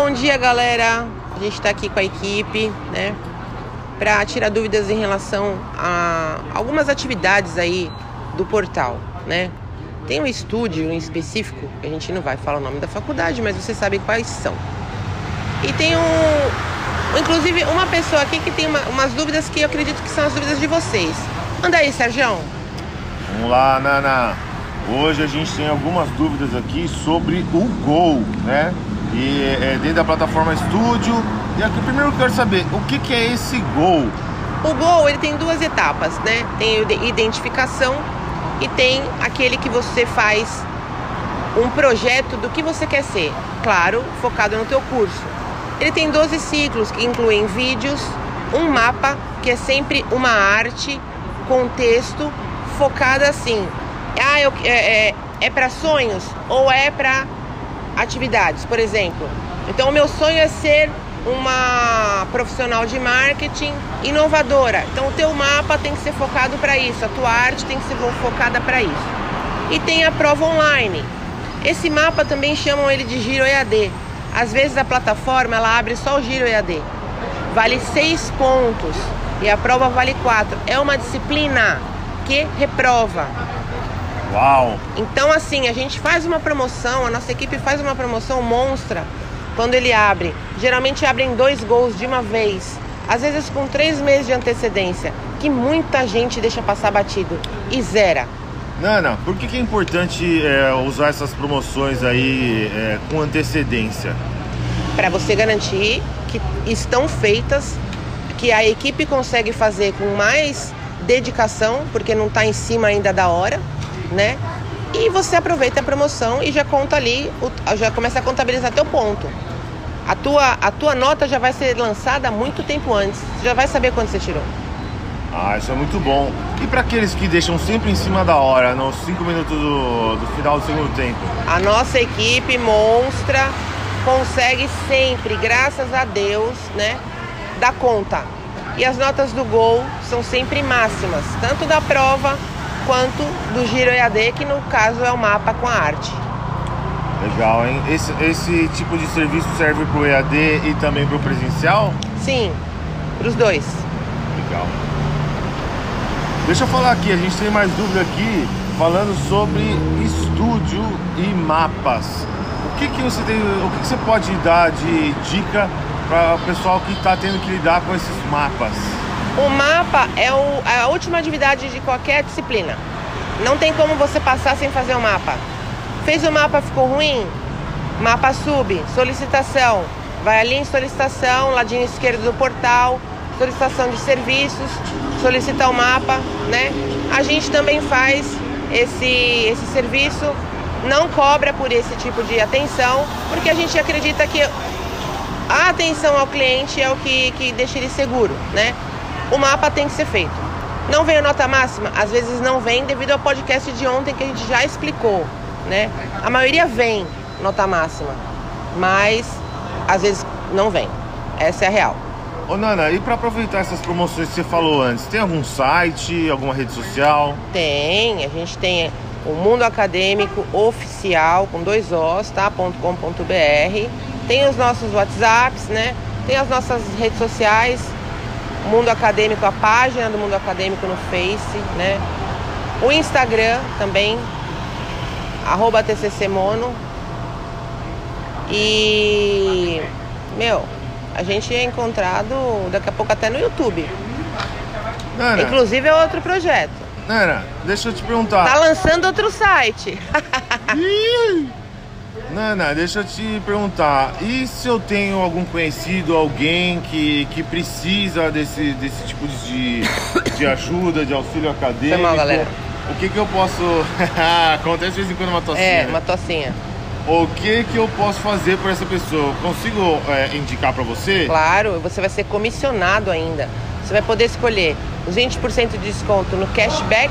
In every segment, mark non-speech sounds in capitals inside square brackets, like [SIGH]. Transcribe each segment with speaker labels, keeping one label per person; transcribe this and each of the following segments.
Speaker 1: Bom dia, galera. A gente está aqui com a equipe, né, para tirar dúvidas em relação a algumas atividades aí do portal, né? Tem um estúdio em específico, a gente não vai falar o nome da faculdade, mas vocês sabem quais são. E tem um, inclusive uma pessoa aqui que tem uma, umas dúvidas que eu acredito que são as dúvidas de vocês. Anda aí, Sérgio.
Speaker 2: Vamos lá, Nana. Hoje a gente tem algumas dúvidas aqui sobre o Gol, né? E é dentro da plataforma Estúdio. E aqui primeiro eu quero saber o que, que é esse Gol.
Speaker 1: O Gol ele tem duas etapas, né? Tem identificação e tem aquele que você faz um projeto do que você quer ser, claro, focado no teu curso. Ele tem 12 ciclos que incluem vídeos, um mapa, que é sempre uma arte, contexto, focada assim. Ah, eu, é, é, é para sonhos ou é para atividades, por exemplo. Então, o meu sonho é ser uma profissional de marketing inovadora. Então, o teu mapa tem que ser focado para isso, a tua arte tem que ser focada para isso. E tem a prova online. Esse mapa também chamam ele de Giro EAD. Às vezes a plataforma ela abre só o Giro EAD. Vale seis pontos e a prova vale quatro. É uma disciplina que reprova.
Speaker 2: Uau!
Speaker 1: Então, assim, a gente faz uma promoção, a nossa equipe faz uma promoção monstra quando ele abre. Geralmente abrem dois gols de uma vez, às vezes com três meses de antecedência, que muita gente deixa passar batido e zera.
Speaker 2: Nana, por que, que é importante é, usar essas promoções aí é, com antecedência?
Speaker 1: Para você garantir que estão feitas, que a equipe consegue fazer com mais dedicação, porque não está em cima ainda da hora, né? E você aproveita a promoção e já conta ali, já começa a contabilizar teu ponto. A tua, a tua nota já vai ser lançada muito tempo antes. Você já vai saber quando você tirou.
Speaker 2: Ah, isso é muito bom. E para aqueles que deixam sempre em cima da hora, nos 5 minutos do, do final do segundo tempo?
Speaker 1: A nossa equipe monstra consegue sempre, graças a Deus, né, dar conta. E as notas do gol são sempre máximas, tanto da prova quanto do Giro EAD, que no caso é o mapa com a arte.
Speaker 2: Legal, hein? Esse, esse tipo de serviço serve para o EAD e também para o presencial?
Speaker 1: Sim, para os dois.
Speaker 2: Legal. Deixa eu falar aqui, a gente tem mais dúvida aqui falando sobre estúdio e mapas. O que, que você tem, o que, que você pode dar de dica para o pessoal que está tendo que lidar com esses mapas?
Speaker 1: O mapa é, o, é a última atividade de qualquer disciplina. Não tem como você passar sem fazer o mapa. Fez o mapa, ficou ruim? Mapa sub, solicitação. Vai ali em solicitação, ladinho esquerdo do portal, solicitação de serviços, solicita o mapa, né? A gente também faz esse, esse serviço, não cobra por esse tipo de atenção, porque a gente acredita que a atenção ao cliente é o que, que deixa ele seguro, né? O mapa tem que ser feito. Não veio nota máxima? Às vezes não vem devido ao podcast de ontem que a gente já explicou, né? A maioria vem nota máxima, mas às vezes não vem. Essa é a real.
Speaker 2: Ô Nana, e para aproveitar essas promoções que você falou antes, tem algum site, alguma rede social?
Speaker 1: Tem, a gente tem o Mundo Acadêmico Oficial com dois Os, tá? .com.br. Tem os nossos WhatsApps, né? Tem as nossas redes sociais, Mundo Acadêmico, a página do Mundo Acadêmico no Face, né? O Instagram também, arroba TCCmono. E, meu, a gente é encontrado daqui a pouco até no YouTube. Nana, Inclusive é outro projeto.
Speaker 2: Nana, deixa eu te perguntar.
Speaker 1: Tá lançando outro site. [LAUGHS]
Speaker 2: Nana, deixa eu te perguntar. E se eu tenho algum conhecido, alguém que, que precisa desse, desse tipo de, de ajuda, de auxílio acadêmico? Foi
Speaker 1: mal, galera.
Speaker 2: O que que eu posso... [LAUGHS] Acontece de vez em quando uma tocinha.
Speaker 1: É, uma tocinha.
Speaker 2: O que que eu posso fazer por essa pessoa? Consigo é, indicar para você?
Speaker 1: Claro, você vai ser comissionado ainda. Você vai poder escolher os 20% de desconto no cashback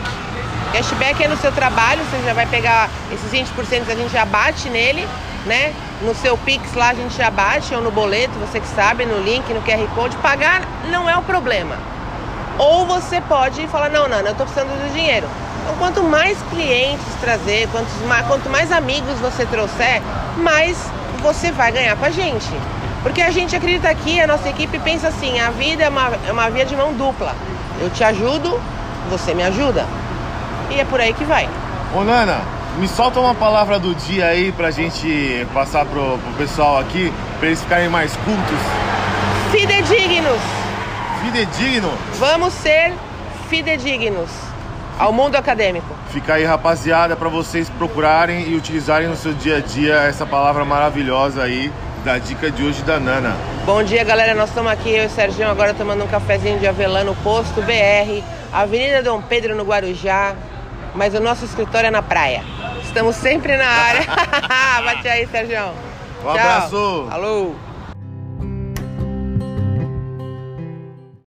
Speaker 1: Cashback é no seu trabalho, você já vai pegar esses 20%, a gente já bate nele, né? No seu Pix lá a gente já bate, ou no boleto, você que sabe, no link, no QR Code. Pagar não é o problema. Ou você pode falar, não, não, eu estou precisando do dinheiro. Então, quanto mais clientes trazer, quanto mais, quanto mais amigos você trouxer, mais você vai ganhar com a gente. Porque a gente acredita aqui, a nossa equipe pensa assim, a vida é uma, é uma via de mão dupla. Eu te ajudo, você me ajuda. E é por aí que vai.
Speaker 2: Ô Nana, me solta uma palavra do dia aí pra gente passar pro, pro pessoal aqui, pra eles ficarem mais cultos.
Speaker 1: Fidedignos!
Speaker 2: Fidedigno?
Speaker 1: Vamos ser fidedignos ao mundo acadêmico.
Speaker 2: Fica aí, rapaziada, para vocês procurarem e utilizarem no seu dia a dia essa palavra maravilhosa aí da dica de hoje da Nana.
Speaker 1: Bom dia, galera. Nós estamos aqui, eu e o Serginho, agora tomando um cafezinho de avelã no posto BR, Avenida Dom Pedro, no Guarujá. Mas o nosso escritório é na praia. Estamos sempre na área. [LAUGHS] Bate aí, Sergião.
Speaker 2: Um Tchau. abraço.
Speaker 1: Alô.